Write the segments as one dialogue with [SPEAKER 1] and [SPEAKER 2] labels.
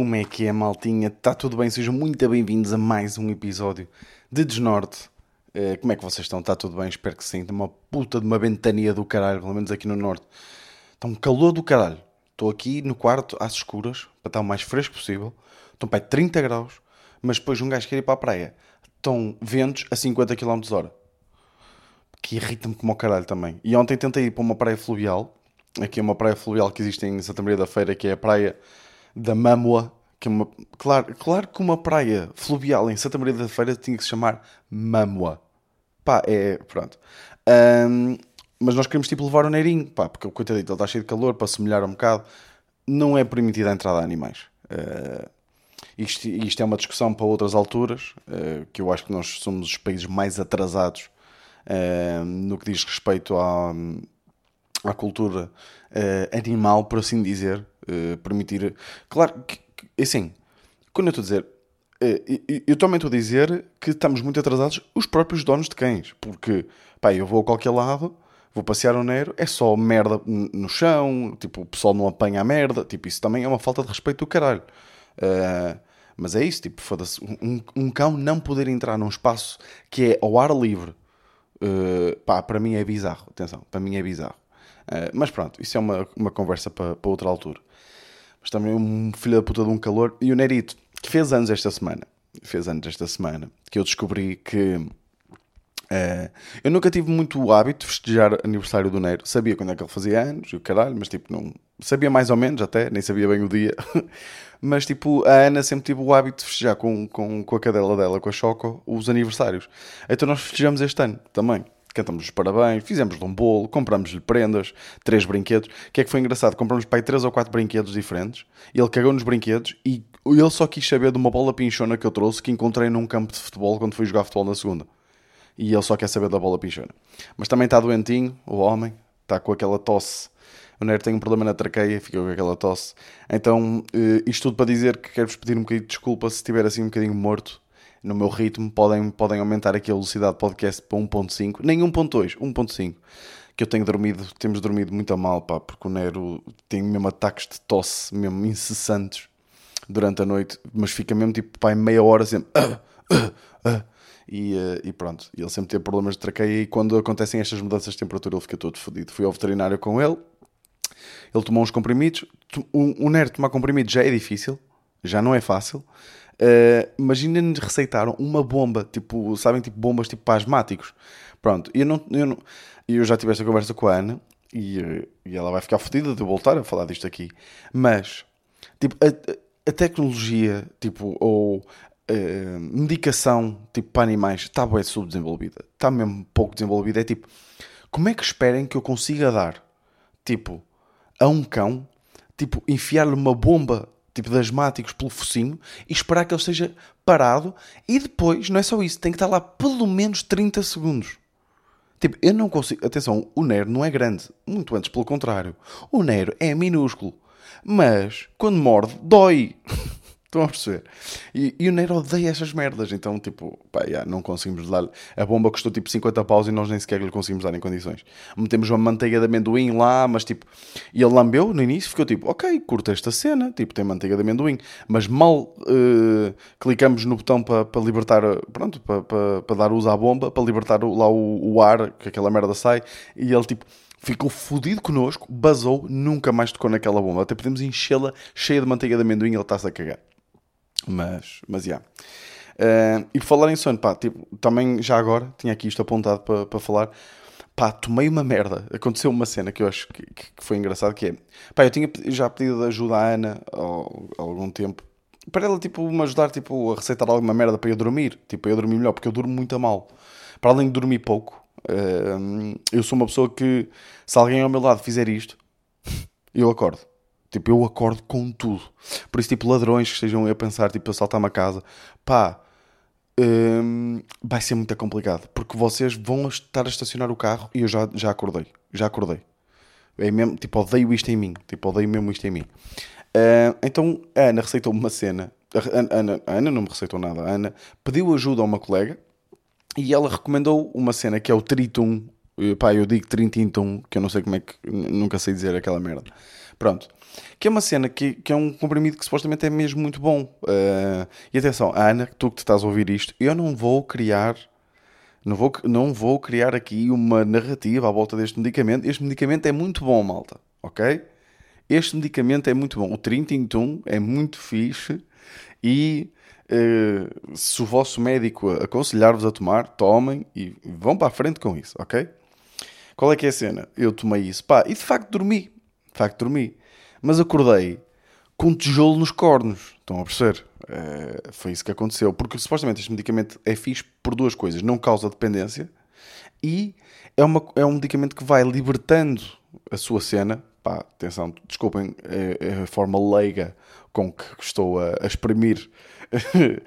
[SPEAKER 1] Como é que é, maltinha? Está tudo bem? Sejam muito bem-vindos a mais um episódio de Desnorte. Eh, como é que vocês estão? Está tudo bem? Espero que sim. Está uma puta de uma ventania do caralho, pelo menos aqui no Norte. Está um calor do caralho. Estou aqui no quarto, às escuras, para estar o mais fresco possível. Estão para aí 30 graus, mas depois um gajo quer ir para a praia. Estão ventos a 50 km hora. Que irrita-me como o caralho também. E ontem tentei ir para uma praia fluvial. Aqui é uma praia fluvial que existe em Santa Maria da Feira, que é a praia da Mamua, que é uma. Claro, claro que uma praia fluvial em Santa Maria da Feira tinha que se chamar Mamua. Pá, é. Pronto. Ahm, mas nós queremos tipo levar o Neirinho, pá, porque o coitadito ele está cheio de calor para se molhar um bocado. Não é permitida a entrada a animais. Ah, isto, isto é uma discussão para outras alturas, ah, que eu acho que nós somos os países mais atrasados ah, no que diz respeito à, à cultura animal, por assim dizer, eh, permitir. Claro que, que, assim, quando eu estou a dizer, eh, eu, também estou a dizer que estamos muito atrasados, os próprios donos de cães, porque pá, eu vou a qualquer lado, vou passear o Nero, é só merda no chão, tipo, o pessoal não apanha a merda, tipo, isso também é uma falta de respeito do caralho. Eh, mas é isso, tipo, foda-se, um, um cão não poder entrar num espaço que é ao ar livre, Uh, pá, para mim é bizarro. Atenção, para mim é bizarro. Uh, mas pronto, isso é uma, uma conversa para, para outra altura. Mas também um filho da puta de um calor. E o Nerito, que fez anos esta semana, fez anos esta semana, que eu descobri que. uh, eu nunca tive muito o hábito de festejar aniversário do Nero. Sabia quando é que ele fazia anos e o caralho, mas tipo, não. Sabia mais ou menos até, nem sabia bem o dia. mas tipo, a Ana sempre teve o hábito de festejar com, com, com a cadela dela, com a Choco, os aniversários. Então nós festejamos este ano também. Cantamos os parabéns, fizemos-lhe um bolo, compramos-lhe prendas, três brinquedos. O que é que foi engraçado? Compramos aí três ou quatro brinquedos diferentes. Ele cagou nos brinquedos e ele só quis saber de uma bola pinchona que eu trouxe que encontrei num campo de futebol quando fui jogar futebol na segunda. E ele só quer saber da bola pinchona. Mas também está doentinho, o homem, está com aquela tosse. O Nero tem um problema na traqueia, fica com aquela tosse. Então, eh, isto tudo para dizer que quero-vos pedir um bocadinho de desculpa se estiver assim um bocadinho morto no meu ritmo. Podem, podem aumentar aqui a velocidade do podcast para 1.5, nem 1.2, 1.5. Que eu tenho dormido, temos dormido muito a mal, pá, porque o Nero tem mesmo ataques de tosse, mesmo incessantes durante a noite, mas fica mesmo tipo, pá, em meia hora sempre. "Ah, ah, ah", e, eh, e pronto, ele sempre teve problemas de traqueia e quando acontecem estas mudanças de temperatura ele fica todo fodido. Fui ao veterinário com ele, ele tomou uns comprimidos. O, o Nero tomar comprimidos já é difícil, já não é fácil. Uh, Imagina-nos receitaram uma bomba, tipo, sabem, tipo bombas tipo para asmáticos. Pronto, e eu, não, eu, não, eu já tive esta conversa com a Ana e, eh, e ela vai ficar fodida de eu voltar a falar disto aqui. Mas, tipo, a, a- a tecnologia, tipo, ou eh, medicação, tipo, para animais, está bem subdesenvolvida. Está mesmo pouco desenvolvida. É tipo, como é que esperem que eu consiga dar, tipo, a um cão, tipo, enfiar-lhe uma bomba, tipo, de asmáticos pelo focinho e esperar que ele esteja parado e depois, não é só isso, tem que estar lá pelo menos 30 segundos. Tipo, eu não consigo. Atenção, o Nero não é grande. Muito antes, pelo contrário. O Nero é minúsculo. Mas, quando morde, dói. Estão a perceber? E, e o Nero odeia essas merdas. Então, tipo, pá, já, não conseguimos dar. A bomba custou tipo 50 paus e nós nem sequer lhe conseguimos dar em condições. Metemos uma manteiga de amendoim lá, mas tipo. E ele lambeu no início, ficou tipo, ok, curta esta cena. Tipo, tem manteiga de amendoim. Mas mal eh, clicamos no botão para para libertar. Pronto, para para- para dar uso à bomba, para libertar lá o, o ar, que aquela merda sai. E ele tipo. Ficou fodido connosco, basou, nunca mais tocou naquela bomba. Até podemos enchê-la cheia de manteiga de amendoim e ele está-se a cagar. Mas, mas, já. Eh, e por falar em sono, pá, tipo, também já agora, tinha aqui isto apontado para para falar, pá, tomei uma merda. Aconteceu uma cena que eu acho que, que- foi engraçado, que é, pá, eu tinha já pedido ajuda à Ana há algum tempo, para ela, tipo, me ajudar, tipo, a receitar alguma merda para eu dormir, tipo, eu dormir melhor, porque eu durmo muito a mal. Para além de dormir pouco, eh, eu sou uma pessoa que, se alguém ao meu lado fizer isto, eu acordo. Tipo, eu acordo com tudo. Por isso, tipo, ladrões que estejam a pensar, tipo, assaltar uma casa, pá, hum, vai ser muito complicado. Porque vocês vão estar a estacionar o carro e eu já, já acordei. Já acordei. É mesmo, tipo, odeio isto em mim. Tipo, odeio mesmo isto em mim. Ah, então, a Ana receitou-me uma cena. A Ana, a Ana não me receitou nada. A Ana pediu ajuda a uma colega e ela recomendou uma cena que é o Tritum pá, eu digo 31, que eu não sei como é que. Nunca sei dizer aquela merda. Pronto. Que é uma cena que, que é um comprimido que supostamente é mesmo muito bom. Uh, e atenção, Ana, tu que te estás a ouvir isto, eu não vou criar. Não vou, não vou criar aqui uma narrativa à volta deste medicamento. Este medicamento é muito bom, malta. Ok? Este medicamento é muito bom. O Trintintum é muito fixe e uh, se o vosso médico aconselhar-vos a tomar, tomem e vão para a frente com isso, ok? Qual é que é a cena? Eu tomei isso, pá, e de facto dormi. De facto dormi. Mas acordei com tijolo nos cornos. Estão a perceber? Uh, foi isso que aconteceu. Porque supostamente este medicamento é fixe por duas coisas. Não causa dependência e é, uma, é um medicamento que vai libertando a sua cena pá, atenção, desculpem é, é a forma leiga com que estou a, a exprimir eh,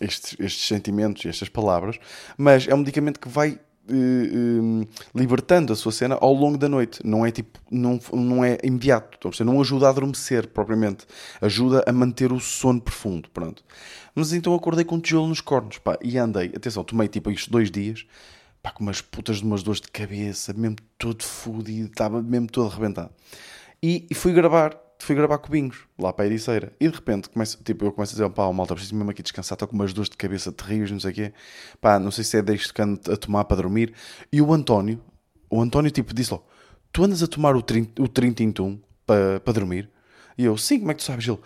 [SPEAKER 1] estes, estes, sentimentos e estas palavras, mas é um medicamento que vai uh, libertando a sua cena ao longo da noite. Não é tipo, não, não é imediato, então, não ajuda a adormecer propriamente, ajuda a manter o sono profundo, pronto. Mas então acordei com um tijolo nos cornos, pá, e andei, atenção, tomei tipo isto dois dias pá, com umas putas de umas dores de cabeça, mesmo todo fodido, estava mesmo todo arrebentado. E, e, fui gravar, fui gravar cubinhos lá para a Ericeira. E de repente, começo, tipo, eu começo a dizer, pá, malta, preciso mesmo aqui descansar, estou com umas dores de cabeça terríveis, não sei o quê. Pá, não sei se é deste canto a tomar para dormir. E o António, o António, tipo, disse logo, tu andas a tomar o, trin, o Trintintum para, para dormir? E eu, sim, como é que tu sabes? Ele,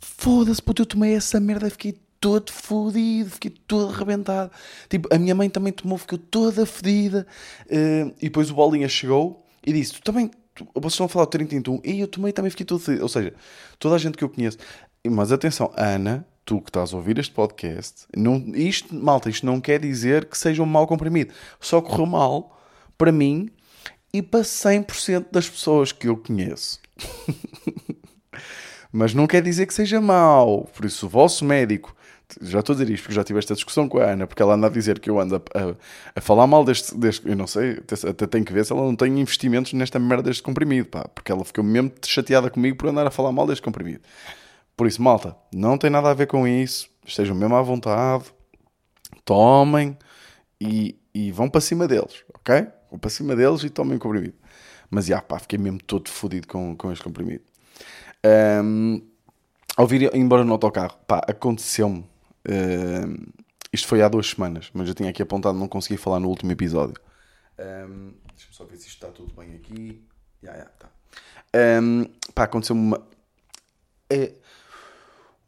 [SPEAKER 1] foda-se, puto, eu tomei essa merda, fiquei todo fodido, fiquei todo arrebentado. Tipo, a minha mãe também tomou, ficou toda fedida. Uh, e depois o Bolinha chegou e disse: Tu também, vocês estão a falar do 31 e eu tomei também fiquei todo fedido. Ou seja, toda a gente que eu conheço. Mas atenção, Ana, tu que estás a ouvir este podcast, não, isto, malta, isto não quer dizer que seja um mau comprimido. Só correu mal para mim e para 100% das pessoas que eu conheço. Mas não quer dizer que seja mau. Por isso, o vosso médico já estou a dizer isto porque já tive esta discussão com a Ana, porque ela anda a dizer que eu ando a, a, a falar mal deste, deste, Eu não sei, até, tenho que ver se ela não tem investimentos nesta merda deste comprimido, pá, porque ela ficou mesmo chateada comigo por andar a falar mal deste comprimido. Por isso, malta, não tem nada a ver com isso, estejam mesmo à vontade, tomem e, e vão para cima deles, ok? Vão para cima deles e tomem o comprimido. Mas já, pá, fiquei mesmo todo fodido com, com este comprimido. Um, ao vir embora no autocarro, pá, aconteceu-me Uh, isto foi há duas semanas, mas eu tinha aqui apontado, não consegui falar no último episódio. Um, Deixa-me só ver se isto está tudo bem aqui. Já, já, tá. Um, pá, aconteceu-me uma. É,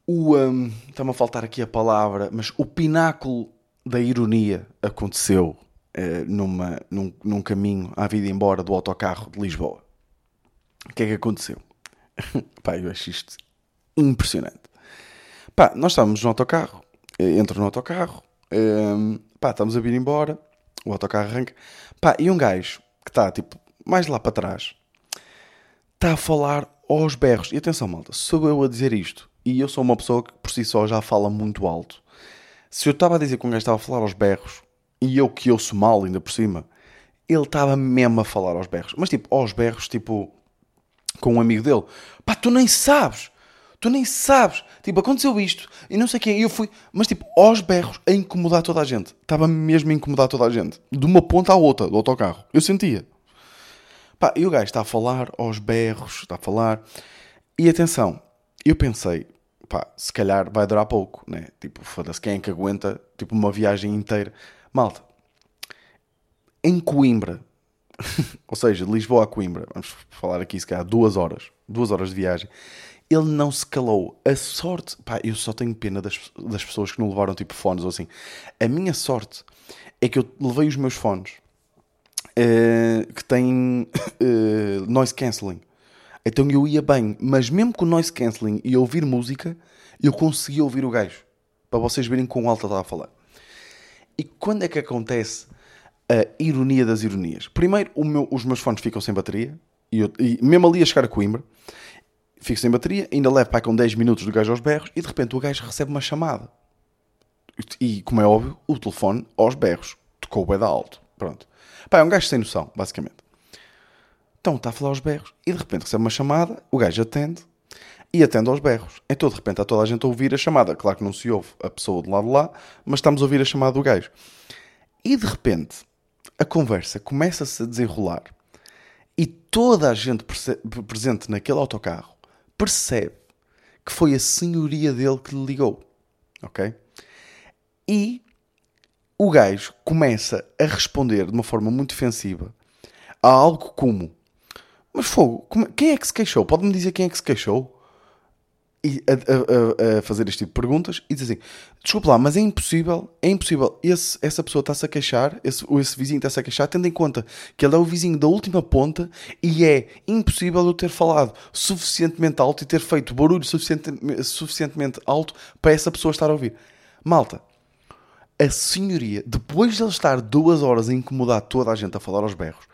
[SPEAKER 1] o. Um, Está-me a faltar aqui a palavra, mas o pináculo da ironia aconteceu uh, numa, num, num caminho à vida embora do autocarro de Lisboa. O que é que aconteceu? pá, eu acho isto impressionante. Pá, nós estávamos no autocarro entro no autocarro, um, pá, estamos a vir embora, o autocarro arranca, pá, e um gajo que está, tipo, mais lá para trás, está a falar aos berros. E atenção, malta, sou eu a dizer isto, e eu sou uma pessoa que por si só já fala muito alto. Se eu estava a dizer que um gajo estava a falar aos berros, e eu que ouço mal ainda por cima, ele estava mesmo a falar aos berros. Mas tipo, aos berros, tipo, com um amigo dele. Pá, tu nem sabes tu nem sabes. Tipo, aconteceu isto e não sei o quê. E eu fui, mas tipo, aos berros, a incomodar toda a gente. Estava mesmo a incomodar toda a gente. De uma ponta à outra do autocarro. Eu sentia. Pá, e o gajo está a falar aos berros, está a falar. E atenção, eu pensei, pá, se calhar vai durar pouco, né? Tipo, foda-se, quem é que aguenta, tipo, uma viagem inteira? Malta, em Coimbra, ou seja, de Lisboa a Coimbra, vamos falar aqui se calhar duas horas, duas horas de viagem ele não se calou. A sorte, pá, eu só tenho pena das, das pessoas que não levaram tipo fones ou assim. A minha sorte é que eu levei os meus fones uh, que têm uh, noise cancelling. Então eu ia bem, mas mesmo com noise cancelling e ouvir música, eu conseguia ouvir o gajo. Para vocês verem com alta estava a falar. E quando é que acontece a ironia das ironias? Primeiro, meu, os meus fones ficam sem bateria. E, eu, e mesmo ali a chegar a Coimbra, fico sem bateria, ainda levo para com 10 minutos do gajo aos berros e de repente o gajo recebe uma chamada. E, como é óbvio, o telefone aos berros tocou o bem da alto. Pronto. Pá, é um gajo sem noção, basicamente. Então está a falar aos berros e de repente recebe uma chamada, o gajo atende e atende aos berros. Então de repente está toda a gente a ouvir a chamada. Claro que não se ouve a pessoa do lado de lá, mas estamos a ouvir a chamada do gajo. E de repente a conversa começa-se a desenrolar e toda a gente presente naquele autocarro percebe que foi a senhoria dele que lhe ligou. Ok? E o gajo começa a responder de uma forma muito defensiva a algo como: Mas fogo, quem é que se queixou? Pode-me dizer quem é que se queixou? A, a, a, fazer este tipo de perguntas e dizer assim: desculpe lá, mas é impossível, é impossível. Esse, essa pessoa está-se a queixar, esse, ou esse vizinho está-se a queixar, tendo em conta que ele é o vizinho da última ponta e é impossível eu ter falado suficientemente alto e ter feito barulho suficiente, suficientemente alto para essa pessoa estar a ouvir. Malta, a senhoria, depois de ele estar duas horas a incomodar toda a gente a falar aos berros,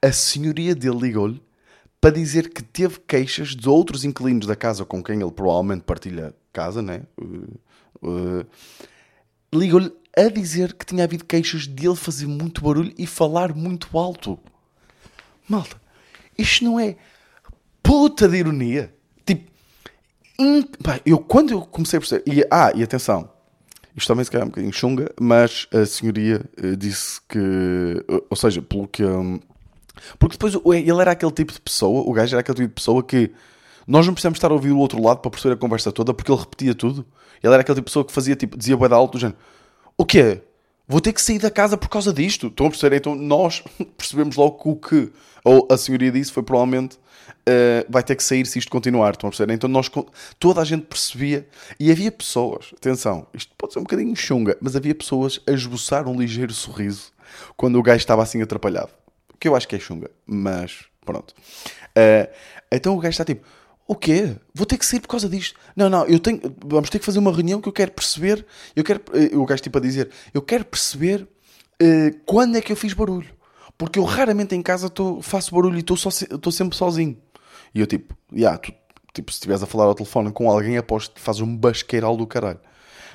[SPEAKER 1] a senhoria dele ligou-lhe para dizer que teve queixas de outros inquilinos da casa com quem ele provavelmente partilha casa, né? Uh, uh, Ligou-lhe a dizer que tinha havido queixas de ele fazer muito barulho e falar muito alto. Malta, isto não é puta de ironia. Tipo, in... Pá, eu quando eu comecei a perceber. E, ah, e atenção, isto também se calhar é um bocadinho chunga, mas a senhoria uh, disse que, ou seja, pelo que. Um, porque depois ele era aquele tipo de pessoa, o gajo era aquele tipo de pessoa que nós não precisamos estar a ouvir o outro lado para perceber a conversa toda porque ele repetia tudo. Ele era aquele tipo de pessoa que fazia tipo, dizia boeda alto do género: O quê? Vou ter que sair da casa por causa disto. Estão a perceber? Então nós percebemos logo que o que ou a senhoria disse foi provavelmente uh, vai ter que sair se isto continuar. Estão a perceber? Então nós, toda a gente percebia e havia pessoas, atenção, isto pode ser um bocadinho chunga, mas havia pessoas a esboçar um ligeiro sorriso quando o gajo estava assim atrapalhado que eu acho que é chunga, mas pronto. Uh, então o gajo está tipo, o quê? Vou ter que sair por causa disto? Não, não, eu tenho, vamos ter que fazer uma reunião que eu quero perceber, eu quero, uh, o gajo tipo a dizer, eu quero perceber uh, quando é que eu fiz barulho. Porque eu raramente em casa tô, faço barulho e estou sempre sozinho. E eu tipo, yeah, tu, tipo, se estiveres a falar ao telefone com alguém, aposto que fazes um basqueiral do caralho.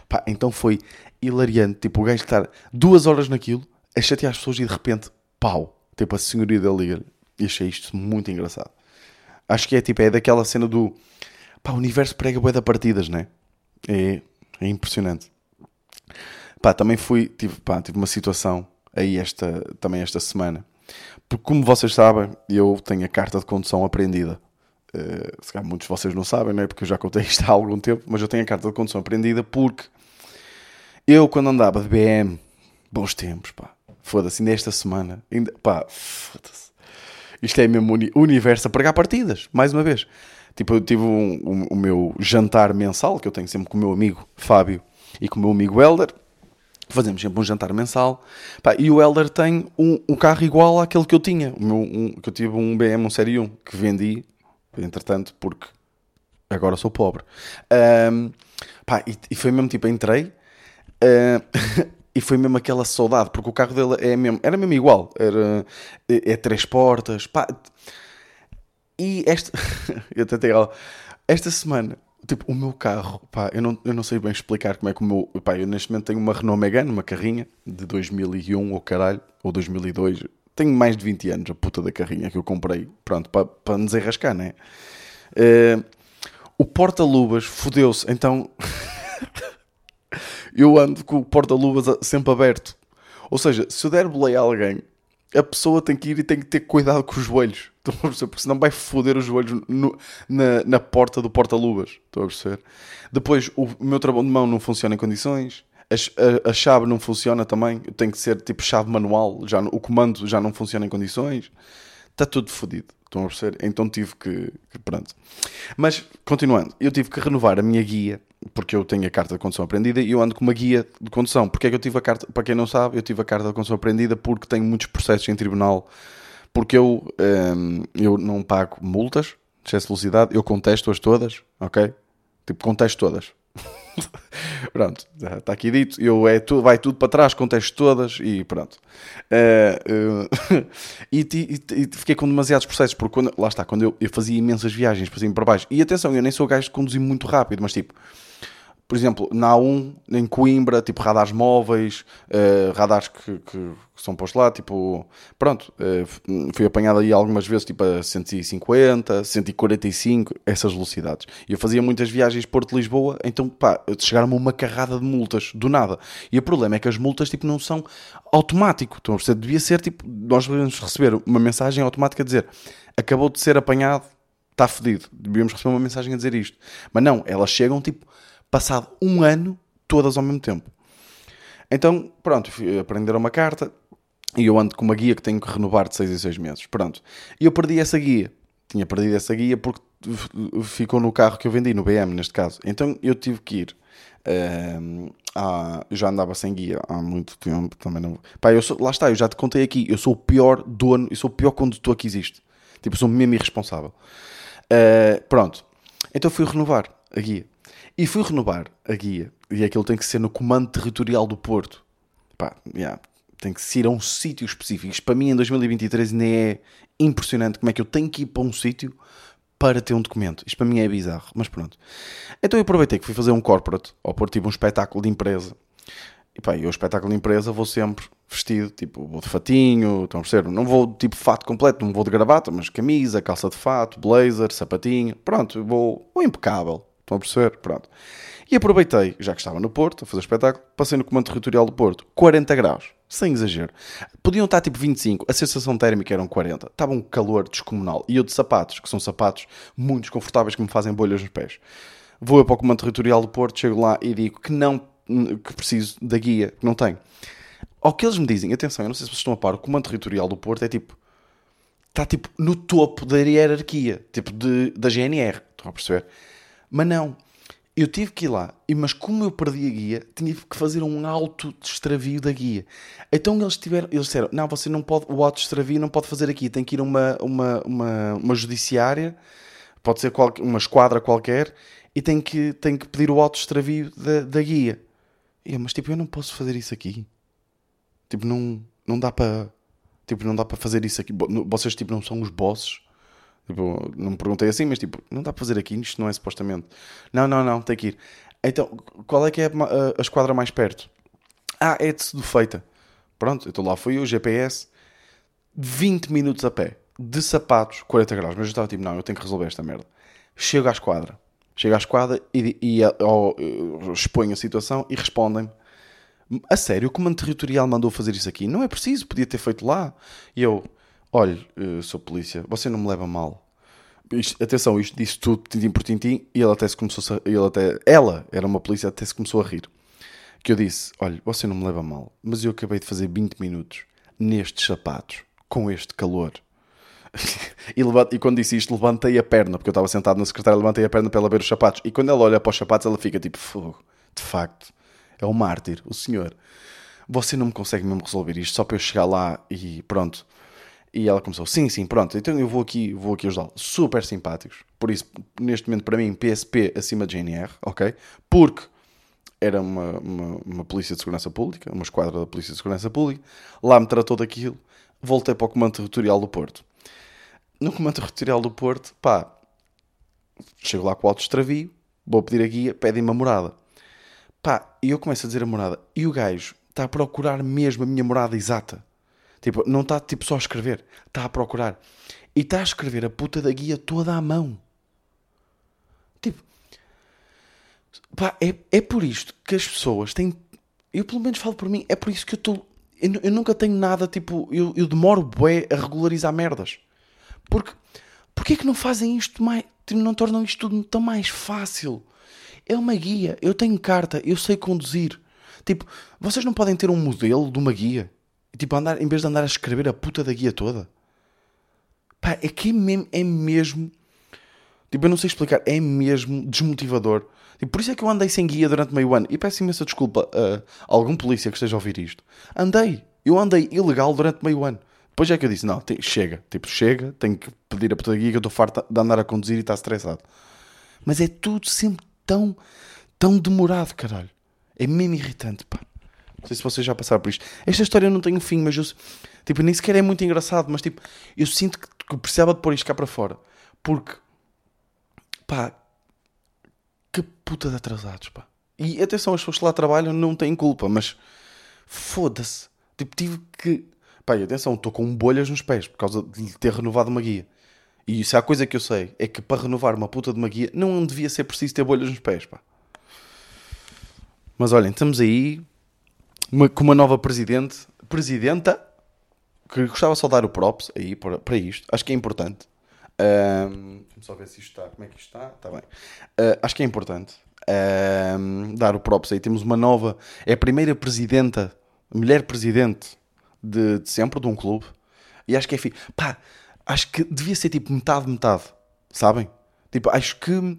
[SPEAKER 1] Pá, então foi hilariante, tipo, o gajo estar duas horas naquilo, a chatear as pessoas e de repente, pau, Tipo, a senhoria da liga. E achei isto muito engraçado. Acho que é tipo, é daquela cena do. Pá, o universo prega bué da partidas, né? É, é impressionante. Pá, também fui. Tive, pá, tive uma situação aí esta, também esta semana. Porque, como vocês sabem, eu tenho a carta de condução aprendida. Uh, se calhar muitos de vocês não sabem, não é? Porque eu já contei isto há algum tempo, mas eu tenho a carta de condução aprendida porque eu, quando andava de BM, bons tempos, pá, Foda-se, nesta semana. Ainda, pá, foda-se. Isto é mesmo uni universo a pregar partidas, mais uma vez. Tipo, eu tive um, um, o meu jantar mensal, que eu tenho sempre com o meu amigo Fábio e com o meu amigo Helder. Fazemos sempre um jantar mensal. Pá, e o Helder tem um, um, carro igual àquele que eu tinha. O meu, que eu tive um BM, um Série 1, que vendi, entretanto, porque agora sou pobre. Um, pá, e, e, foi mesmo tipo, entrei. Uh, E foi mesmo aquela saudade, porque o carro dele é mesmo, era mesmo igual. Era, é, é três portas. Pá. E esta. eu tentei. Esta semana, tipo, o meu carro, pá, eu não, eu não sei bem explicar como é que o meu. Pá, eu neste momento tenho uma Renault Megane, uma carrinha de 2001 ou caralho, ou 2002. Tenho mais de 20 anos, a puta da carrinha que eu comprei, pronto, para, para nos enrascar, né? Uh, o porta-luvas fodeu-se, então. eu ando com o porta-luvas sempre aberto. Ou seja, se eu der boleia a alguém, a pessoa tem que ir e tem que ter cuidado com os joelhos. Estão a perceber? Porque senão vai foder os joelhos no, na, na porta do porta-luvas. Estão a perceber? Depois, o meu travão de mão não funciona em condições. A, a, a, chave não funciona também. Tem que ser tipo chave manual. Já, o comando já não funciona em condições. Está tudo fodido. Estão a perceber? Então tive que, que. Pronto. Mas, continuando, eu tive que renovar a minha guia porque eu tenho a carta de condução aprendida e eu ando com uma guia de condução. Porque é que eu tive a carta, para quem não sabe, eu tive a carta de condução aprendida porque tenho muitos processos em tribunal, porque eu, um, eu não pago multas excesso de velocidade, eu contesto-as todas, ok? Tipo, contesto todas. pronto, está aqui dito. Eu é tu, vai tudo para trás, contesto todas e pronto. Uh, uh, e, e, e, fiquei com demasiados processos, porque quando, lá está, quando eu, eu fazia imensas viagens para cima para baixo, e atenção, eu nem sou gajo de conduzir muito rápido, mas tipo, por exemplo, na A1, em Coimbra, tipo radares móveis, uh, radares que, que, são postos lá, tipo, pronto, uh, fui apanhado aí algumas vezes, tipo a 150, 145, essas velocidades. E eu fazia muitas viagens Porto-Lisboa, então, pá, chegaram-me uma carrada de multas, do nada. E o problema é que as multas, tipo, não são automático. Então, devia ser, tipo, nós devemos receber uma mensagem automática a dizer, acabou de ser apanhado, está fedido. Devíamos receber uma mensagem a dizer isto. Mas não, elas chegam, tipo passado um ano, todas ao mesmo tempo. Então, pronto, aprenderam uma carta e eu ando com uma guia que tenho que renovar de 6 em 6 meses. Pronto. E eu perdi essa guia. Tinha perdido essa guia porque ficou no carro que eu vendi, no BM neste caso. Então eu tive que ir. Ah, já andava sem guia há muito tempo também não. Pá, eu sou, lá está, eu já te contei aqui. Eu sou o pior dono, eu sou o pior condutor que existe. Tipo, sou mesmo irresponsável. Uh, pronto. Então fui renovar a guia. E fui renovar a guia. E aquilo tem que ser no Comando Territorial do Porto. Pá, yeah, tem que ser a um sítio específico. Isto para mim em 2023 ainda é impressionante como é que eu tenho que ir para um sítio para ter um documento. Isto para mim é bizarro, mas pronto. Então eu aproveitei que fui fazer um corporate, ou pôr tipo um espetáculo de empresa. E pá, eu, espetáculo de empresa, vou sempre vestido, tipo, vou de fatinho, estão a perceber? Não vou tipo fato completo, não vou de gravata, mas camisa, calça de fato, blazer, sapatinho, pronto, vou, vou impecável. Estão a perceber? Pronto. E aproveitei, já que estava no Porto, a fazer espetáculo, passei no Comando Territorial do Porto, 40 graus, sem exagero. Podiam estar tipo 25, a sensação térmica eram 40. Estava um calor descomunal. E eu de sapatos, que são sapatos muito desconfortáveis que me fazem bolhas nos pés. Vou para o Comando Territorial do Porto, chego lá e digo que não, que preciso da guia, que não tenho. Ao que eles me dizem, atenção, eu não sei se vocês estão a par, o Comando Territorial do Porto é tipo, está tipo no topo da hierarquia, tipo de, da GNR, estão a perceber? Mas não, eu tive que ir lá, mas como eu perdi a guia, tinha que fazer um auto extravio da guia. Então eles, tiveram, eles disseram: não, você não pode, o auto extravio não pode fazer aqui, tem que ir a uma, uma, uma, uma judiciária, pode ser qual, uma esquadra qualquer, e tem que, tem que pedir o auto extravio da, da guia. E eu, mas tipo, eu não posso fazer isso aqui. Tipo, não, não dá para. Tipo, não dá para fazer isso aqui. Vocês, tipo, não são os bosses Tipo, não me perguntei assim, mas tipo, não dá para fazer aqui, isto não é supostamente. Não, não, não, tem que ir. Então, qual é que é a, a esquadra mais perto? Ah, é de Feita. Pronto, então lá fui eu, GPS, 20 minutos a pé, de sapatos, 40 graus. Mas eu estava tipo, não, eu tenho que resolver esta merda. Chego à esquadra. Chego à esquadra e, e, e exponho a situação e respondem-me. A sério, o comando territorial mandou fazer isso aqui? Não é preciso, podia ter feito lá. E eu, olha, uh, sou polícia, você não me leva mal. Isto, atenção, isto disse tudo tintim por tintim e ela até se começou a, ele até, ela era uma polícia, até se começou a rir. Que eu disse, olha, você não me leva mal, mas eu acabei de fazer 20 minutos nestes sapatos, com este calor. e, levant, e, quando disse isto, levantei a perna, porque eu estava sentado na secretária, levantei a perna para ela ver os sapatos. E quando ela olha para os sapatos, ela fica tipo, fogo, de facto, é um mártir, o senhor. Você não me consegue mesmo resolver isto, só para eu chegar lá e pronto e ela começou, sim, sim, pronto, então eu vou aqui, vou aqui ajudá-lo. Super simpáticos. Por isso, neste momento, para mim, PSP acima de GNR, ok? Porque era uma, uma, uma, polícia de segurança pública, uma esquadra da polícia de segurança pública. Lá me tratou daquilo. Voltei para o Comando Territorial do Porto. No Comando Territorial do Porto, pá, chego lá com o auto extravio, vou pedir a guia, pedem-me a morada. Pá, e eu começo a dizer a morada. E o gajo está a procurar mesmo a minha morada exata. Tipo, não está tipo, só a escrever, está a procurar. E está a escrever a puta da guia toda à mão. Tipo, pá, é, é por isto que as pessoas têm. Eu pelo menos falo por mim, é por isso que eu estou. Eu, eu, nunca tenho nada, tipo, eu, eu demoro bué a regularizar merdas. Porque, porque é que não fazem isto mais. Não tornam isto tudo tão mais fácil? É uma guia, eu tenho carta, eu sei conduzir. Tipo, vocês não podem ter um modelo de uma guia tipo, andar, em vez de andar a escrever a puta da guia toda. Pá, é que é mesmo, é mesmo tipo, eu não sei explicar, é mesmo desmotivador. Tipo, por isso é que eu andei sem guia durante meio ano. E peço imensa desculpa a algum polícia que esteja a ouvir isto. Andei, eu andei ilegal durante meio ano. Depois é que eu disse, não, chega, tipo, chega, tenho que pedir a puta da guia que eu estou farto de andar a conduzir e está estressado. Mas é tudo sempre tão, tão demorado, caralho. É mesmo irritante, pá. Não sei se vocês já passaram por isto. Esta história não tem um fim, mas eu, tipo, nem sequer é muito engraçado, mas tipo, eu sinto que, que precisava de pôr isto cá para fora. Porque, pá, que puta de atrasados, pá. E atenção, as pessoas que lá trabalham não têm culpa, mas foda-se. Tipo, tive que. Pai, atenção, estou com bolhas nos pés por causa de ter renovado uma guia. E isso é a coisa que eu sei: é que para renovar uma puta de uma guia não devia ser preciso ter bolhas nos pés, pá. Mas olhem, estamos aí uma, com uma nova presidente, presidenta, que gostava só de dar o props aí para, para isto. Acho que é importante. Um, só ver se isto está. Como é que isto está? Está bem. Uh, acho que é importante um, dar o props aí. Temos uma nova. É a primeira presidenta, mulher presidente de, de sempre de um clube. E acho que é. Pá, acho que devia ser tipo metade, metade. Sabem? Tipo, acho que.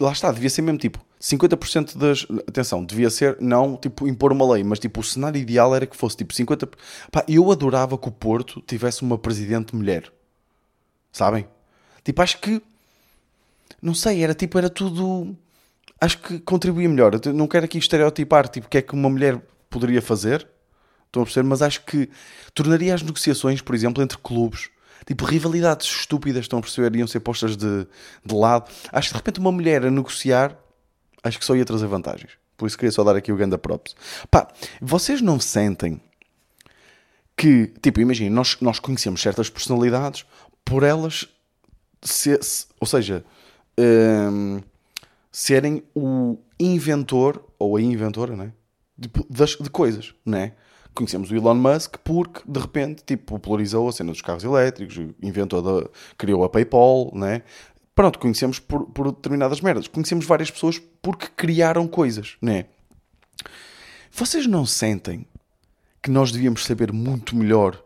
[SPEAKER 1] Lá está, devia ser mesmo tipo 50% das. Atenção, devia ser não tipo impor uma lei, mas tipo o cenário ideal era que fosse tipo 50%. Pá, eu adorava que o Porto tivesse uma presidente mulher. Sabem? Tipo, acho que. Não sei, era tipo, era tudo. Acho que contribuía melhor. Eu não quero aqui estereotipar tipo, o que é que uma mulher poderia fazer. Estão a perceber? Mas acho que tornaria as negociações, por exemplo, entre clubes. Tipo, rivalidades estúpidas, estão a perceber? Iam ser postas de, de lado. Acho que de repente uma mulher a negociar acho que só ia trazer vantagens. Por isso queria só dar aqui o ganda props. Pá, vocês não sentem que, tipo, imagina, nós, nós conhecemos certas personalidades por elas, se, se, ou seja, um, serem o inventor ou a inventora, né? De, de coisas, né? Conhecemos o Elon Musk porque, de repente, tipo, popularizou a cena dos carros elétricos, inventou, criou a PayPal, né? pronto, conhecemos por, por determinadas merdas. Conhecemos várias pessoas porque criaram coisas, né? Vocês não sentem que nós devíamos saber muito melhor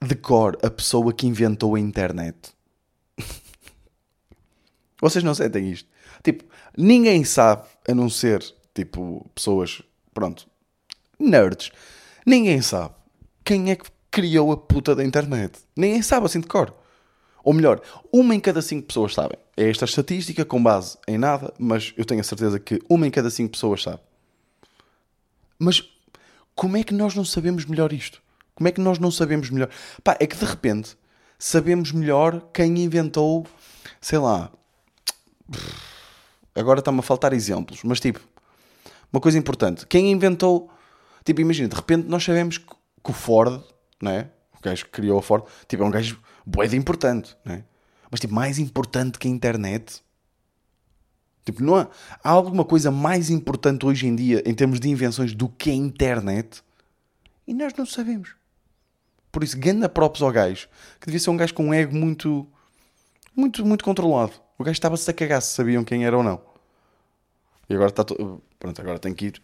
[SPEAKER 1] de cor a pessoa que inventou a internet? Vocês não sentem isto? Tipo, ninguém sabe, a não ser, tipo, pessoas, pronto, nerds. Ninguém sabe quem é que criou a puta da internet. Ninguém sabe assim de cor. Ou melhor, uma em cada cinco pessoas sabem. É esta estatística com base em nada, mas eu tenho a certeza que uma em cada cinco pessoas sabe. Mas como é que nós não sabemos melhor isto? Como é que nós não sabemos melhor? Pá, é que de repente sabemos melhor quem inventou, sei lá. Agora está-me a faltar exemplos, mas tipo, uma coisa importante: quem inventou, tipo, imagina, de repente nós sabemos que o Ford, né? o gajo que criou a Ford, tipo, é um gajo boeda importante, né? Mas tipo, mais importante que a internet. Tipo, não há, há alguma coisa mais importante hoje em dia em termos de invenções do que a internet? E nós não sabemos. Por isso, ganda props ao gajo, que devia ser um gajo com um ego muito, muito, muito controlado. O gajo estava-se a cagar se sabiam quem era ou não. E agora está. To... Pronto, agora tem que ir.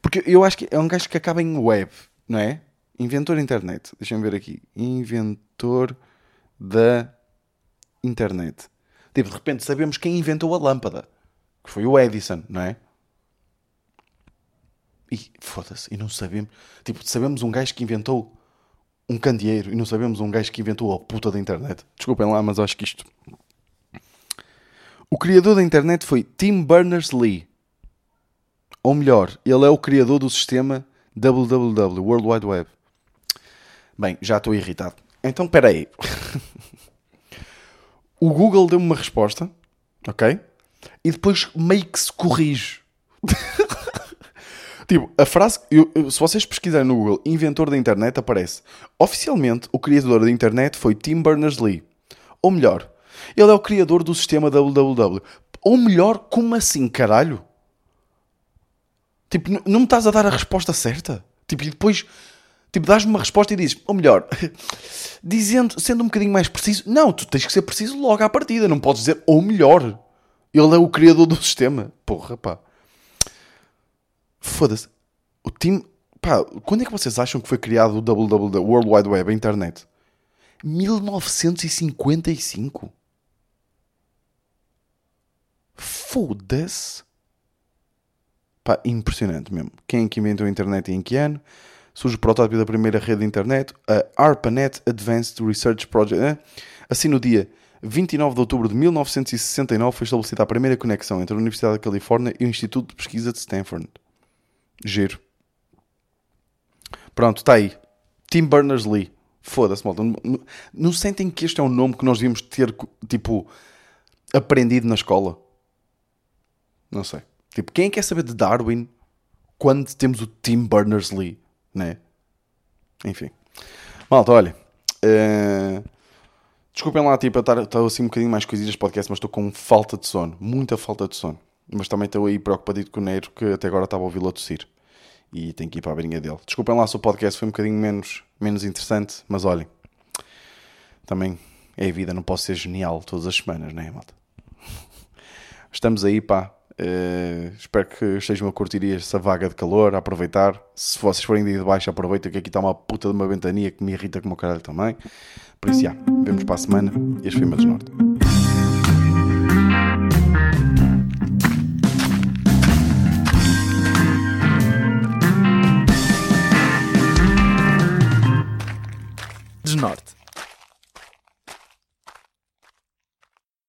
[SPEAKER 1] Porque eu acho que é um gajo que acaba em web, não é? Inventor internet. Deixa-me ver aqui. Inventor da internet. Tipo, de repente sabemos quem inventou a lâmpada. Que foi o Edison, não é? E foda-se, e não sabemos. Tipo, sabemos um gajo que inventou um candeeiro e não sabemos um gajo que inventou a puta da internet. Desculpem lá, mas acho que isto. O criador da internet foi Tim Berners-Lee. Ou melhor, ele é o criador do sistema www, World Wide Web. Bem, já estou irritado. Então, espera aí. o Google deu-me uma resposta, ok? E depois meio que se corrige. tipo, a frase. Eu, se vocês pesquisarem no Google inventor da internet, aparece. Oficialmente, o criador da internet foi Tim Berners-Lee. Ou melhor, ele é o criador do sistema www. Ou melhor, como assim, caralho? Tipo, não me estás a dar a resposta certa? Tipo, e depois Tipo, dás-me uma resposta e dizes, ou melhor, dizendo, sendo um bocadinho mais preciso, não, tu tens que ser preciso logo à partida, não podes dizer, ou melhor, ele é o criador do sistema. Porra, pá. Foda-se. O time. Pá, quando é que vocês acham que foi criado o WWW, World Wide Web, a internet? 1955. Foda-se. Pá, impressionante mesmo. Quem é que inventou a internet e em que ano? surge o protótipo da primeira rede de internet, a ARPANET Advanced Research Project. Né? Assim, no dia 29 de outubro de 1969, foi estabelecida a primeira conexão entre a Universidade da Califórnia e o Instituto de Pesquisa de Stanford. Giro. Pronto, está aí. Tim Berners-Lee. Foda-se, malta. Não, sentem que este é um nome que nós devíamos ter, tipo, aprendido na escola? Não sei. Tipo, quem quer saber de Darwin quando temos o Tim Berners-Lee, né? Enfim. Malta, olha. Uh, desculpem lá, tipo, eu estou assim um bocadinho mais coisinhas neste podcast, mas estou com falta de sono. Muita falta de sono. Mas também estou aí preocupado com o Neiro, que até agora estava a ouvi-lo a tossir. E tenho que ir para a beirinha dele. Desculpem lá se o podcast foi um bocadinho menos, menos interessante, mas olhem. Também é a vida, não posso ser genial todas as semanas, não é, malta? Estamos aí, pá. Eh, espero que estejam a curtir esta vaga de calor, a aproveitar. Se vocês forem de baixo, aproveitem que aqui está uma puta de uma ventania que me irrita como o caralho também. Por isso, já, vemos para a semana. Este foi o Norte. Desnorte.